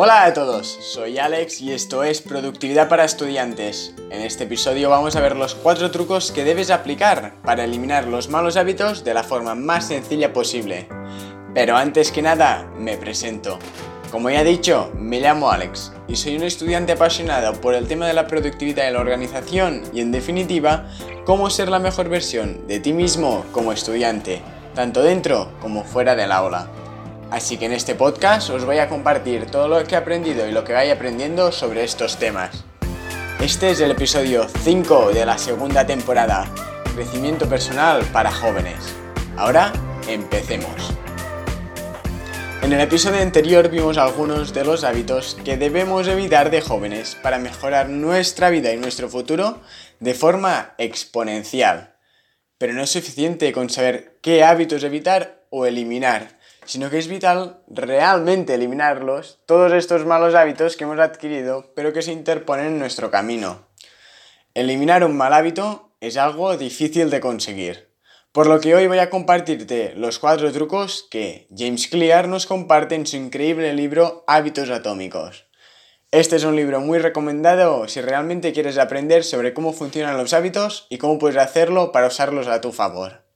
Hola a todos, soy Alex y esto es Productividad para Estudiantes. En este episodio vamos a ver los cuatro trucos que debes aplicar para eliminar los malos hábitos de la forma más sencilla posible. Pero antes que nada, me presento. Como ya he dicho, me llamo Alex y soy un estudiante apasionado por el tema de la productividad y la organización y en definitiva, cómo ser la mejor versión de ti mismo como estudiante, tanto dentro como fuera del aula. Así que en este podcast os voy a compartir todo lo que he aprendido y lo que vaya aprendiendo sobre estos temas. Este es el episodio 5 de la segunda temporada, Crecimiento Personal para Jóvenes. Ahora, empecemos. En el episodio anterior vimos algunos de los hábitos que debemos evitar de jóvenes para mejorar nuestra vida y nuestro futuro de forma exponencial. Pero no es suficiente con saber qué hábitos evitar o eliminar sino que es vital realmente eliminarlos, todos estos malos hábitos que hemos adquirido, pero que se interponen en nuestro camino. Eliminar un mal hábito es algo difícil de conseguir, por lo que hoy voy a compartirte los cuatro trucos que James Clear nos comparte en su increíble libro Hábitos Atómicos. Este es un libro muy recomendado si realmente quieres aprender sobre cómo funcionan los hábitos y cómo puedes hacerlo para usarlos a tu favor.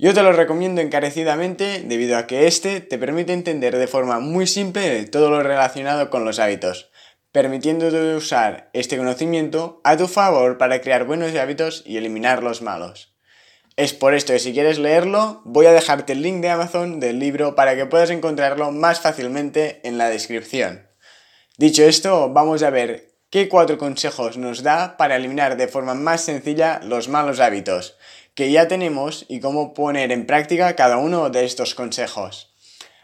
Yo te lo recomiendo encarecidamente debido a que este te permite entender de forma muy simple todo lo relacionado con los hábitos, permitiéndote usar este conocimiento a tu favor para crear buenos hábitos y eliminar los malos. Es por esto que si quieres leerlo, voy a dejarte el link de Amazon del libro para que puedas encontrarlo más fácilmente en la descripción. Dicho esto, vamos a ver qué cuatro consejos nos da para eliminar de forma más sencilla los malos hábitos que ya tenemos y cómo poner en práctica cada uno de estos consejos.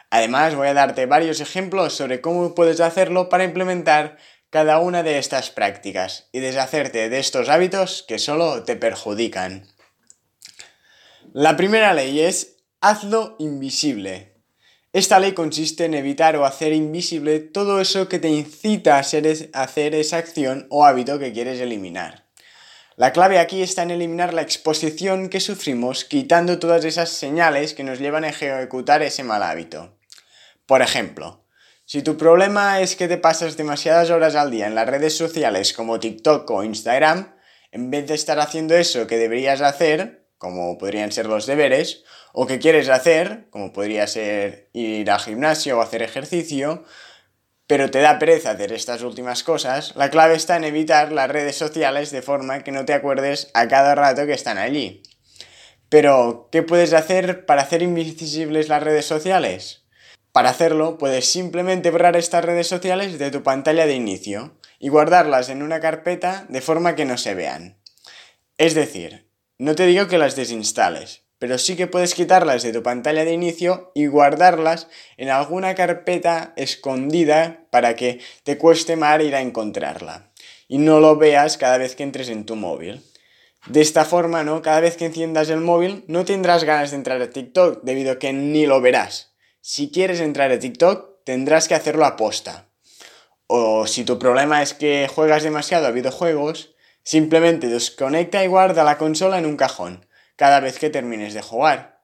Además, voy a darte varios ejemplos sobre cómo puedes hacerlo para implementar cada una de estas prácticas y deshacerte de estos hábitos que solo te perjudican. La primera ley es hazlo invisible. Esta ley consiste en evitar o hacer invisible todo eso que te incita a hacer esa acción o hábito que quieres eliminar. La clave aquí está en eliminar la exposición que sufrimos quitando todas esas señales que nos llevan a ejecutar ese mal hábito. Por ejemplo, si tu problema es que te pasas demasiadas horas al día en las redes sociales como TikTok o Instagram, en vez de estar haciendo eso que deberías hacer, como podrían ser los deberes, o que quieres hacer, como podría ser ir al gimnasio o hacer ejercicio, pero te da pereza hacer estas últimas cosas, la clave está en evitar las redes sociales de forma que no te acuerdes a cada rato que están allí. Pero, ¿qué puedes hacer para hacer invisibles las redes sociales? Para hacerlo, puedes simplemente borrar estas redes sociales de tu pantalla de inicio y guardarlas en una carpeta de forma que no se vean. Es decir, no te digo que las desinstales, pero sí que puedes quitarlas de tu pantalla de inicio y guardarlas en alguna carpeta escondida para que te cueste más ir a encontrarla y no lo veas cada vez que entres en tu móvil. De esta forma, ¿no? Cada vez que enciendas el móvil no tendrás ganas de entrar a TikTok debido a que ni lo verás. Si quieres entrar a TikTok, tendrás que hacerlo a posta. O si tu problema es que juegas demasiado a videojuegos, simplemente desconecta y guarda la consola en un cajón cada vez que termines de jugar.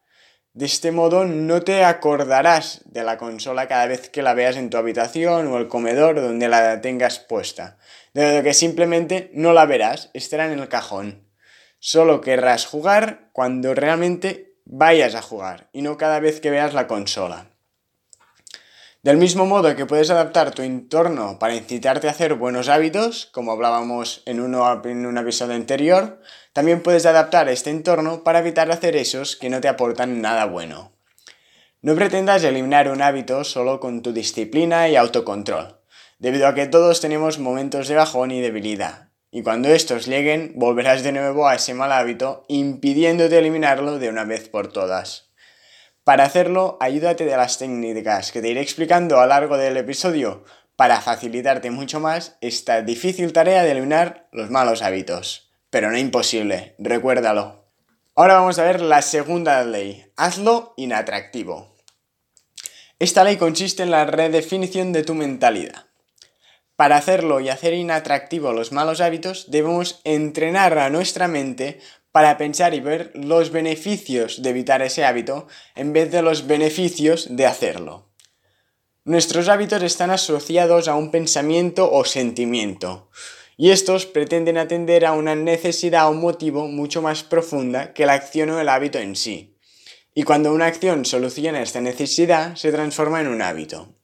De este modo no te acordarás de la consola cada vez que la veas en tu habitación o el comedor donde la tengas puesta, de modo que simplemente no la verás, estará en el cajón. Solo querrás jugar cuando realmente vayas a jugar y no cada vez que veas la consola. Del mismo modo que puedes adaptar tu entorno para incitarte a hacer buenos hábitos, como hablábamos en, en un episodio anterior, también puedes adaptar este entorno para evitar hacer esos que no te aportan nada bueno. No pretendas eliminar un hábito solo con tu disciplina y autocontrol, debido a que todos tenemos momentos de bajón y debilidad, y cuando estos lleguen volverás de nuevo a ese mal hábito impidiéndote eliminarlo de una vez por todas. Para hacerlo, ayúdate de las técnicas que te iré explicando a lo largo del episodio para facilitarte mucho más esta difícil tarea de eliminar los malos hábitos. Pero no imposible, recuérdalo. Ahora vamos a ver la segunda ley. Hazlo inatractivo. Esta ley consiste en la redefinición de tu mentalidad. Para hacerlo y hacer inatractivo los malos hábitos, debemos entrenar a nuestra mente para pensar y ver los beneficios de evitar ese hábito en vez de los beneficios de hacerlo. Nuestros hábitos están asociados a un pensamiento o sentimiento, y estos pretenden atender a una necesidad o motivo mucho más profunda que la acción o el hábito en sí. Y cuando una acción soluciona esta necesidad, se transforma en un hábito.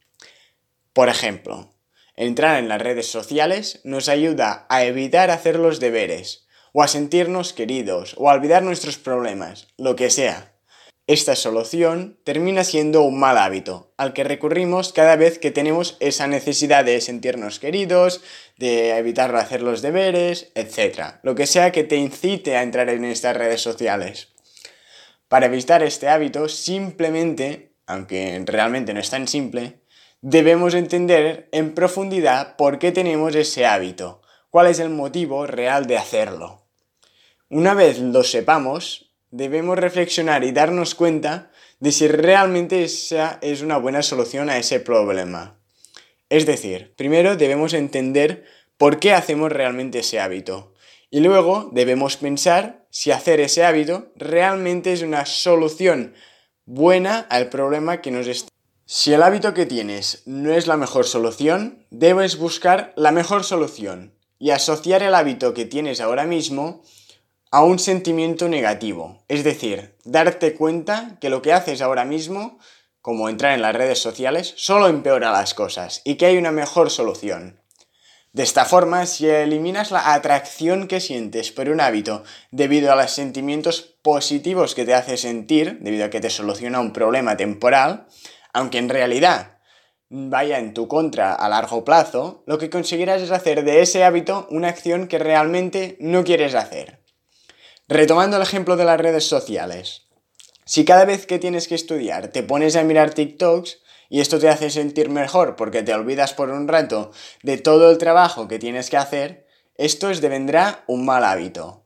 Por ejemplo, entrar en las redes sociales nos ayuda a evitar hacer los deberes, o a sentirnos queridos, o a olvidar nuestros problemas, lo que sea. Esta solución termina siendo un mal hábito, al que recurrimos cada vez que tenemos esa necesidad de sentirnos queridos, de evitar hacer los deberes, etc. Lo que sea que te incite a entrar en estas redes sociales. Para evitar este hábito, simplemente, aunque realmente no es tan simple, debemos entender en profundidad por qué tenemos ese hábito, cuál es el motivo real de hacerlo. Una vez lo sepamos, debemos reflexionar y darnos cuenta de si realmente esa es una buena solución a ese problema. Es decir, primero debemos entender por qué hacemos realmente ese hábito. Y luego debemos pensar si hacer ese hábito realmente es una solución buena al problema que nos está. Si el hábito que tienes no es la mejor solución, debes buscar la mejor solución y asociar el hábito que tienes ahora mismo a un sentimiento negativo. Es decir, darte cuenta que lo que haces ahora mismo, como entrar en las redes sociales, solo empeora las cosas y que hay una mejor solución. De esta forma, si eliminas la atracción que sientes por un hábito debido a los sentimientos positivos que te hace sentir, debido a que te soluciona un problema temporal, aunque en realidad vaya en tu contra a largo plazo, lo que conseguirás es hacer de ese hábito una acción que realmente no quieres hacer. Retomando el ejemplo de las redes sociales. Si cada vez que tienes que estudiar te pones a mirar TikToks y esto te hace sentir mejor porque te olvidas por un rato de todo el trabajo que tienes que hacer, esto es devendrá un mal hábito.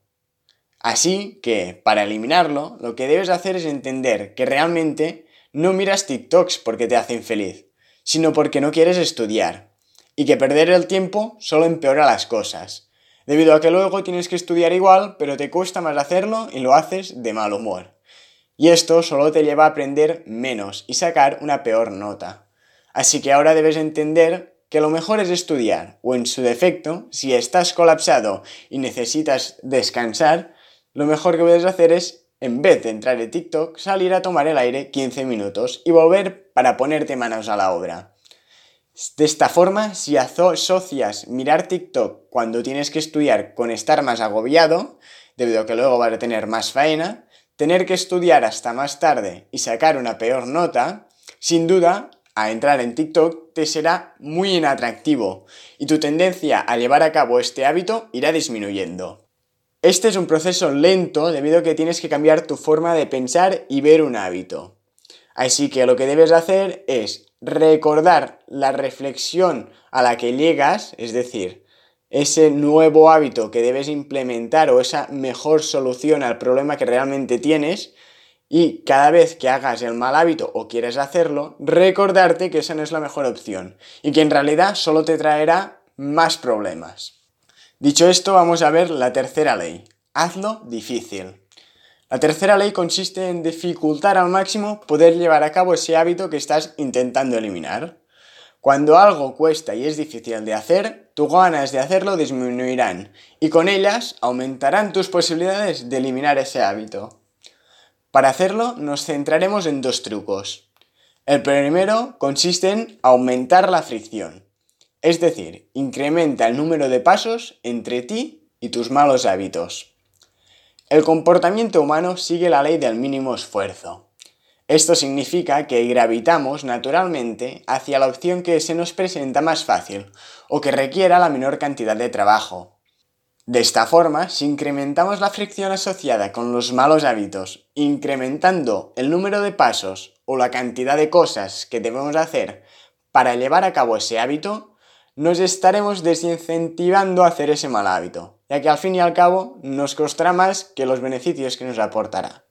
Así que, para eliminarlo, lo que debes hacer es entender que realmente no miras TikToks porque te hacen feliz, sino porque no quieres estudiar, y que perder el tiempo solo empeora las cosas debido a que luego tienes que estudiar igual, pero te cuesta más hacerlo y lo haces de mal humor. Y esto solo te lleva a aprender menos y sacar una peor nota. Así que ahora debes entender que lo mejor es estudiar, o en su defecto, si estás colapsado y necesitas descansar, lo mejor que puedes hacer es, en vez de entrar en TikTok, salir a tomar el aire 15 minutos y volver para ponerte manos a la obra. De esta forma, si asocias mirar TikTok cuando tienes que estudiar con estar más agobiado, debido a que luego vas a tener más faena, tener que estudiar hasta más tarde y sacar una peor nota, sin duda, a entrar en TikTok te será muy inatractivo y tu tendencia a llevar a cabo este hábito irá disminuyendo. Este es un proceso lento debido a que tienes que cambiar tu forma de pensar y ver un hábito. Así que lo que debes hacer es recordar la reflexión a la que llegas, es decir, ese nuevo hábito que debes implementar o esa mejor solución al problema que realmente tienes y cada vez que hagas el mal hábito o quieres hacerlo, recordarte que esa no es la mejor opción y que en realidad solo te traerá más problemas. Dicho esto, vamos a ver la tercera ley. Hazlo difícil. La tercera ley consiste en dificultar al máximo poder llevar a cabo ese hábito que estás intentando eliminar. Cuando algo cuesta y es difícil de hacer, tus ganas de hacerlo disminuirán y con ellas aumentarán tus posibilidades de eliminar ese hábito. Para hacerlo nos centraremos en dos trucos. El primero consiste en aumentar la fricción, es decir, incrementa el número de pasos entre ti y tus malos hábitos. El comportamiento humano sigue la ley del mínimo esfuerzo. Esto significa que gravitamos naturalmente hacia la opción que se nos presenta más fácil o que requiera la menor cantidad de trabajo. De esta forma, si incrementamos la fricción asociada con los malos hábitos, incrementando el número de pasos o la cantidad de cosas que debemos hacer para llevar a cabo ese hábito, nos estaremos desincentivando a hacer ese mal hábito, ya que al fin y al cabo nos costará más que los beneficios que nos aportará.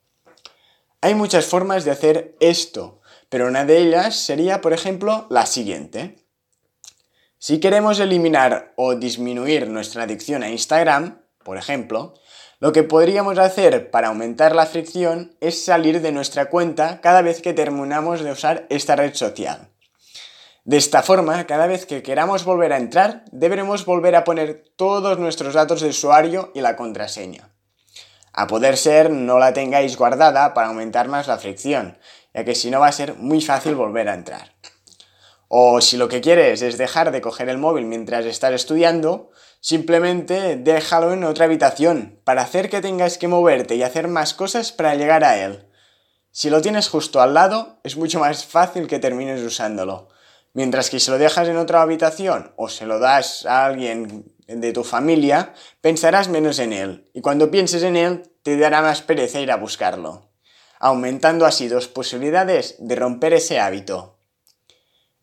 Hay muchas formas de hacer esto, pero una de ellas sería, por ejemplo, la siguiente. Si queremos eliminar o disminuir nuestra adicción a Instagram, por ejemplo, lo que podríamos hacer para aumentar la fricción es salir de nuestra cuenta cada vez que terminamos de usar esta red social. De esta forma, cada vez que queramos volver a entrar, deberemos volver a poner todos nuestros datos de usuario y la contraseña. A poder ser, no la tengáis guardada para aumentar más la fricción, ya que si no va a ser muy fácil volver a entrar. O si lo que quieres es dejar de coger el móvil mientras estás estudiando, simplemente déjalo en otra habitación para hacer que tengas que moverte y hacer más cosas para llegar a él. Si lo tienes justo al lado, es mucho más fácil que termines usándolo. Mientras que si lo dejas en otra habitación o se lo das a alguien de tu familia, pensarás menos en él y cuando pienses en él te dará más pereza ir a buscarlo, aumentando así dos posibilidades de romper ese hábito.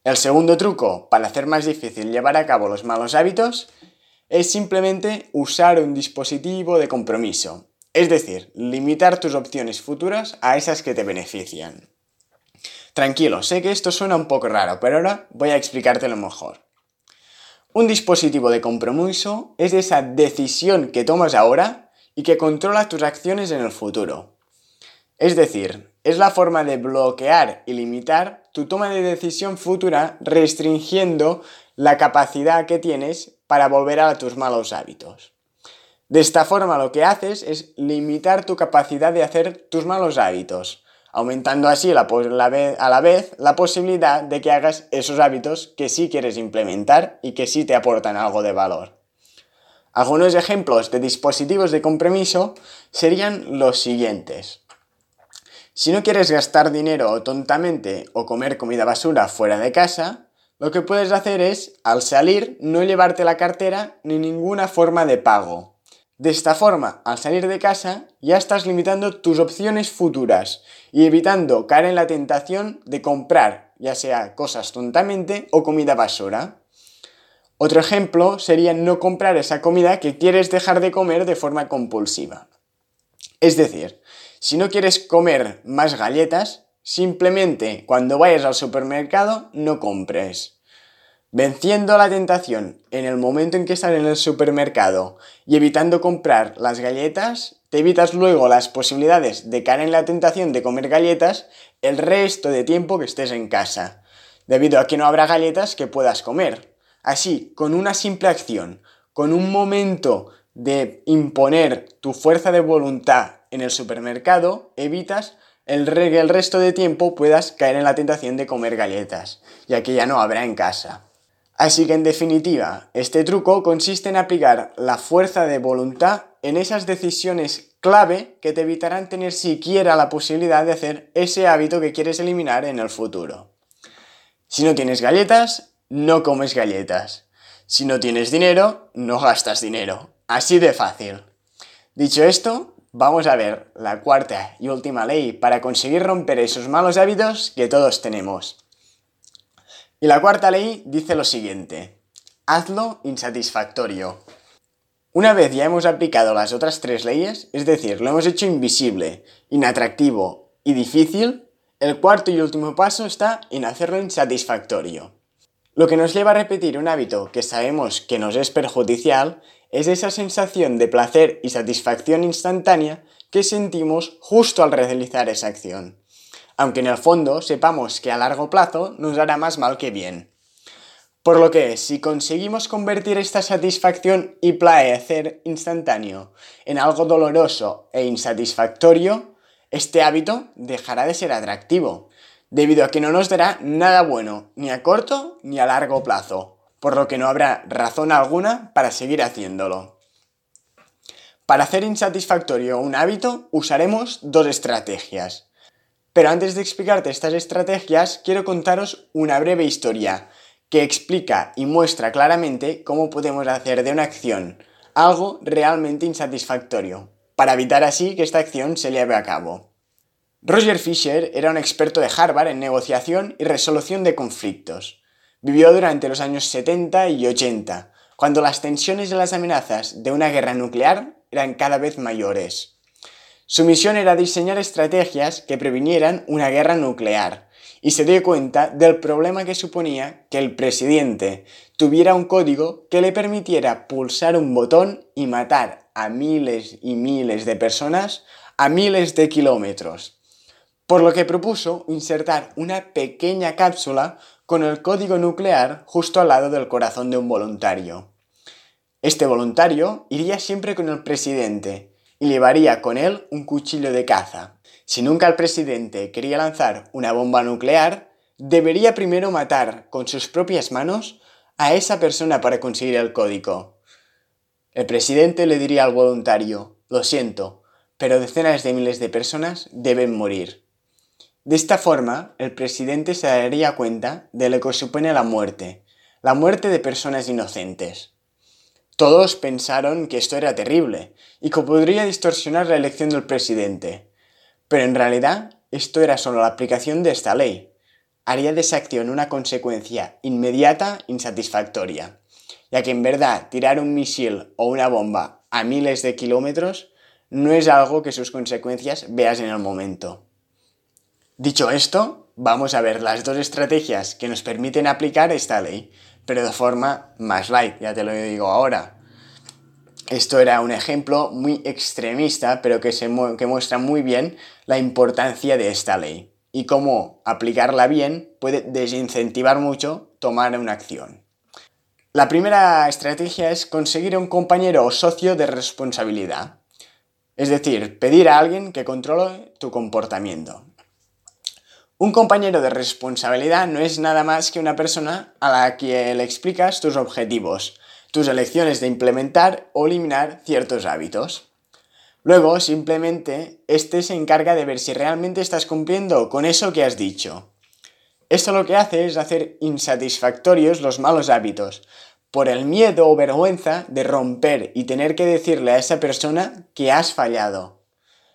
El segundo truco para hacer más difícil llevar a cabo los malos hábitos es simplemente usar un dispositivo de compromiso, es decir, limitar tus opciones futuras a esas que te benefician. Tranquilo, sé que esto suena un poco raro, pero ahora voy a explicártelo mejor. Un dispositivo de compromiso es esa decisión que tomas ahora y que controla tus acciones en el futuro. Es decir, es la forma de bloquear y limitar tu toma de decisión futura restringiendo la capacidad que tienes para volver a tus malos hábitos. De esta forma lo que haces es limitar tu capacidad de hacer tus malos hábitos, aumentando así a la vez la posibilidad de que hagas esos hábitos que sí quieres implementar y que sí te aportan algo de valor. Algunos ejemplos de dispositivos de compromiso serían los siguientes. Si no quieres gastar dinero tontamente o comer comida basura fuera de casa, lo que puedes hacer es, al salir, no llevarte la cartera ni ninguna forma de pago. De esta forma, al salir de casa, ya estás limitando tus opciones futuras y evitando caer en la tentación de comprar, ya sea cosas tontamente o comida basura. Otro ejemplo sería no comprar esa comida que quieres dejar de comer de forma compulsiva. Es decir, si no quieres comer más galletas, simplemente cuando vayas al supermercado no compres. Venciendo la tentación en el momento en que estás en el supermercado y evitando comprar las galletas, te evitas luego las posibilidades de caer en la tentación de comer galletas el resto de tiempo que estés en casa, debido a que no habrá galletas que puedas comer. Así, con una simple acción, con un momento de imponer tu fuerza de voluntad en el supermercado, evitas el, el resto de tiempo puedas caer en la tentación de comer galletas, ya que ya no habrá en casa. Así que en definitiva, este truco consiste en aplicar la fuerza de voluntad en esas decisiones clave que te evitarán tener siquiera la posibilidad de hacer ese hábito que quieres eliminar en el futuro. Si no tienes galletas, no comes galletas. Si no tienes dinero, no gastas dinero. Así de fácil. Dicho esto, vamos a ver la cuarta y última ley para conseguir romper esos malos hábitos que todos tenemos. Y la cuarta ley dice lo siguiente, hazlo insatisfactorio. Una vez ya hemos aplicado las otras tres leyes, es decir, lo hemos hecho invisible, inatractivo y difícil, el cuarto y último paso está en hacerlo insatisfactorio. Lo que nos lleva a repetir un hábito que sabemos que nos es perjudicial es esa sensación de placer y satisfacción instantánea que sentimos justo al realizar esa acción aunque en el fondo sepamos que a largo plazo nos hará más mal que bien. Por lo que, si conseguimos convertir esta satisfacción y placer instantáneo en algo doloroso e insatisfactorio, este hábito dejará de ser atractivo, debido a que no nos dará nada bueno, ni a corto ni a largo plazo, por lo que no habrá razón alguna para seguir haciéndolo. Para hacer insatisfactorio un hábito usaremos dos estrategias. Pero antes de explicarte estas estrategias, quiero contaros una breve historia que explica y muestra claramente cómo podemos hacer de una acción algo realmente insatisfactorio, para evitar así que esta acción se lleve a cabo. Roger Fisher era un experto de Harvard en negociación y resolución de conflictos. Vivió durante los años 70 y 80, cuando las tensiones y las amenazas de una guerra nuclear eran cada vez mayores. Su misión era diseñar estrategias que previnieran una guerra nuclear y se dio cuenta del problema que suponía que el presidente tuviera un código que le permitiera pulsar un botón y matar a miles y miles de personas a miles de kilómetros. Por lo que propuso insertar una pequeña cápsula con el código nuclear justo al lado del corazón de un voluntario. Este voluntario iría siempre con el presidente y llevaría con él un cuchillo de caza. Si nunca el presidente quería lanzar una bomba nuclear, debería primero matar con sus propias manos a esa persona para conseguir el código. El presidente le diría al voluntario, lo siento, pero decenas de miles de personas deben morir. De esta forma, el presidente se daría cuenta de lo que supone la muerte, la muerte de personas inocentes. Todos pensaron que esto era terrible y que podría distorsionar la elección del presidente, pero en realidad esto era solo la aplicación de esta ley. Haría de esa acción una consecuencia inmediata insatisfactoria, ya que en verdad tirar un misil o una bomba a miles de kilómetros no es algo que sus consecuencias veas en el momento. Dicho esto, vamos a ver las dos estrategias que nos permiten aplicar esta ley, pero de forma más light, ya te lo digo ahora. Esto era un ejemplo muy extremista, pero que, se que muestra muy bien la importancia de esta ley y cómo aplicarla bien puede desincentivar mucho tomar una acción. La primera estrategia es conseguir un compañero o socio de responsabilidad. Es decir, pedir a alguien que controle tu comportamiento. Un compañero de responsabilidad no es nada más que una persona a la que le explicas tus objetivos, tus elecciones de implementar o eliminar ciertos hábitos. Luego, simplemente, este se encarga de ver si realmente estás cumpliendo con eso que has dicho. Esto lo que hace es hacer insatisfactorios los malos hábitos, por el miedo o vergüenza de romper y tener que decirle a esa persona que has fallado.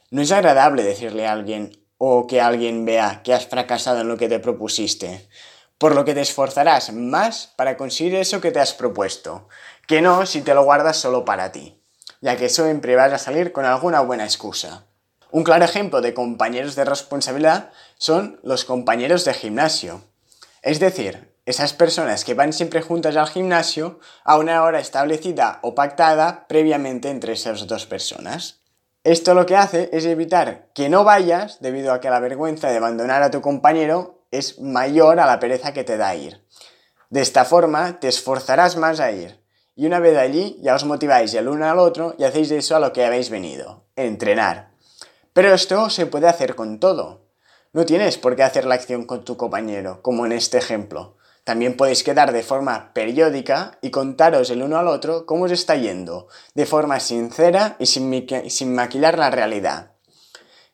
No es agradable decirle a alguien o que alguien vea que has fracasado en lo que te propusiste, por lo que te esforzarás más para conseguir eso que te has propuesto, que no si te lo guardas solo para ti, ya que siempre vas a salir con alguna buena excusa. Un claro ejemplo de compañeros de responsabilidad son los compañeros de gimnasio. Es decir, esas personas que van siempre juntas al gimnasio a una hora establecida o pactada previamente entre esas dos personas. Esto lo que hace es evitar que no vayas debido a que la vergüenza de abandonar a tu compañero es mayor a la pereza que te da ir. De esta forma te esforzarás más a ir y una vez allí ya os motiváis el uno al otro y hacéis eso a lo que habéis venido, entrenar. Pero esto se puede hacer con todo. No tienes por qué hacer la acción con tu compañero, como en este ejemplo. También podéis quedar de forma periódica y contaros el uno al otro cómo os está yendo, de forma sincera y sin, maquillar la realidad.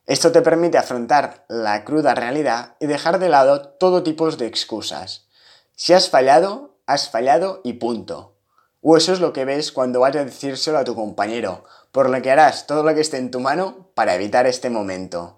Esto te permite afrontar la cruda realidad y dejar de lado todo tipo de excusas. Si has fallado, has fallado y punto. O eso es lo que ves cuando vas a decírselo a tu compañero, por lo que harás todo lo que esté en tu mano para evitar este momento.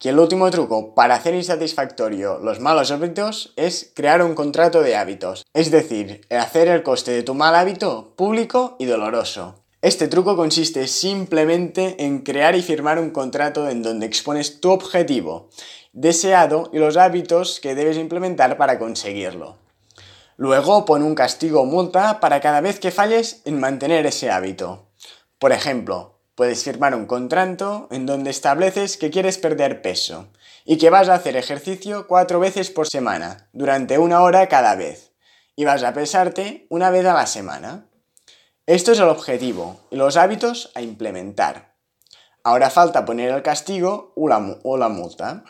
Y el último truco para hacer insatisfactorio los malos hábitos es crear un contrato de hábitos, es decir, hacer el coste de tu mal hábito público y doloroso. Este truco consiste simplemente en crear y firmar un contrato en donde expones tu objetivo deseado y los hábitos que debes implementar para conseguirlo. Luego pon un castigo o multa para cada vez que falles en mantener ese hábito. Por ejemplo, Puedes firmar un contrato en donde estableces que quieres perder peso y que vas a hacer ejercicio cuatro veces por semana, durante una hora cada vez, y vas a pesarte una vez a la semana. Esto es el objetivo y los hábitos a implementar. Ahora falta poner el castigo o la, o la multa.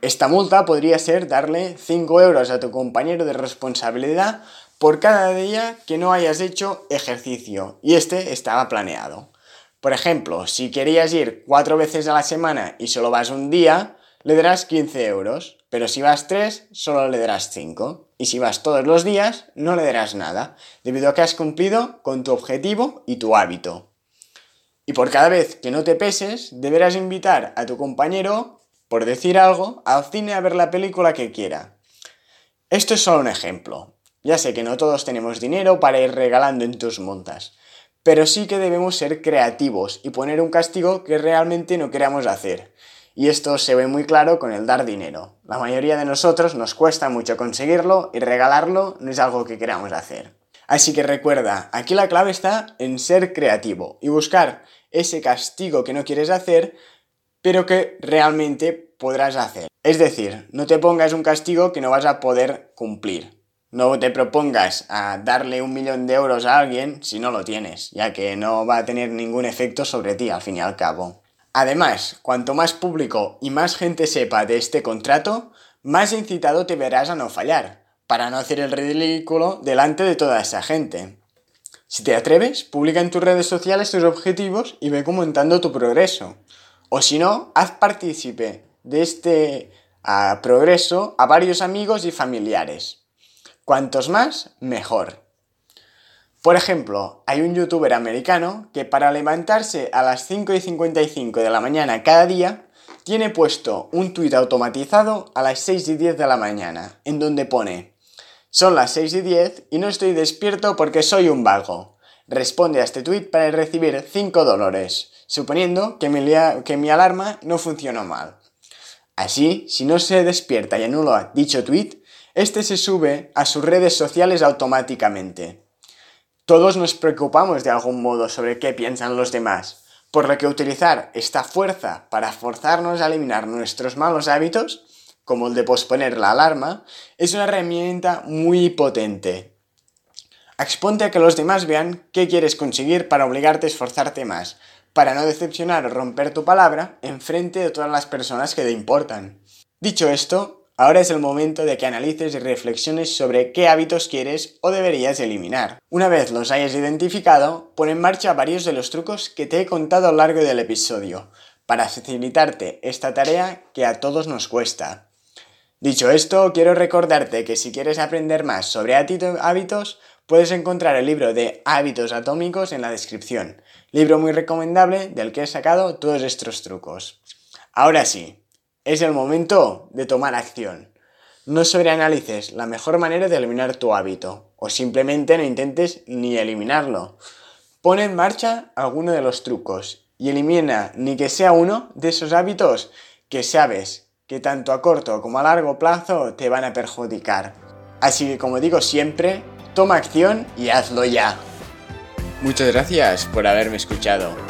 Esta multa podría ser darle 5 euros a tu compañero de responsabilidad por cada día que no hayas hecho ejercicio y este estaba planeado. Por ejemplo, si querías ir cuatro veces a la semana y solo vas un día, le darás 15 euros, pero si vas tres, solo le darás 5. Y si vas todos los días, no le darás nada, debido a que has cumplido con tu objetivo y tu hábito. Y por cada vez que no te peses, deberás invitar a tu compañero, por decir algo, al cine a ver la película que quiera. Esto es solo un ejemplo. Ya sé que no todos tenemos dinero para ir regalando en tus montas, pero sí que debemos ser creativos y poner un castigo que realmente no queramos hacer. Y esto se ve muy claro con el dar dinero. La mayoría de nosotros nos cuesta mucho conseguirlo y regalarlo no es algo que queramos hacer. Así que recuerda, aquí la clave está en ser creativo y buscar ese castigo que no quieres hacer pero que realmente podrás hacer. Es decir, no te pongas un castigo que no vas a poder cumplir. No te propongas a darle un millón de euros a alguien si no lo tienes, ya que no va a tener ningún efecto sobre ti al fin y al cabo. Además, cuanto más público y más gente sepa de este contrato, más incitado te verás a no fallar, para no hacer el ridículo delante de toda esa gente. Si te atreves, publica en tus redes sociales tus objetivos y ve comentando tu progreso. O si no, haz partícipe de este progreso a varios amigos y familiares. Cuantos más, mejor. Por ejemplo, hay un youtuber americano que para levantarse a las 5 y 55 de la mañana cada día, tiene puesto un tuit automatizado a las 6 y 10 de la mañana, en donde pone, son las 6 y 10 y no estoy despierto porque soy un vago. Responde a este tuit para recibir 5 dólares, suponiendo que mi, que mi alarma no funcionó mal. Así, si no se despierta y anula dicho tweet, este se sube a sus redes sociales automáticamente. Todos nos preocupamos de algún modo sobre qué piensan los demás, por lo que utilizar esta fuerza para forzarnos a eliminar nuestros malos hábitos, como el de posponer la alarma, es una herramienta muy potente. Exponte a que los demás vean qué quieres conseguir para obligarte a esforzarte más, para no decepcionar o romper tu palabra en frente de todas las personas que te importan. Dicho esto, ahora es el momento de que analices y reflexiones sobre qué hábitos quieres o deberías eliminar. Una vez los hayas identificado, pon en marcha varios de los trucos que te he contado a lo largo del episodio, para facilitarte esta tarea que a todos nos cuesta. Dicho esto, quiero recordarte que si quieres aprender más sobre hábitos, puedes encontrar el libro de Hábitos Atómicos en la descripción. Libro muy recomendable del que he sacado todos estos trucos. Ahora sí, es el momento de tomar acción. No sobreanalices la mejor manera de eliminar tu hábito o simplemente no intentes ni eliminarlo. Pon en marcha alguno de los trucos y elimina ni que sea uno de esos hábitos que sabes que tanto a corto como a largo plazo te van a perjudicar. Así que como digo siempre, toma acción y hazlo ya. Muchas gracias por haberme escuchado.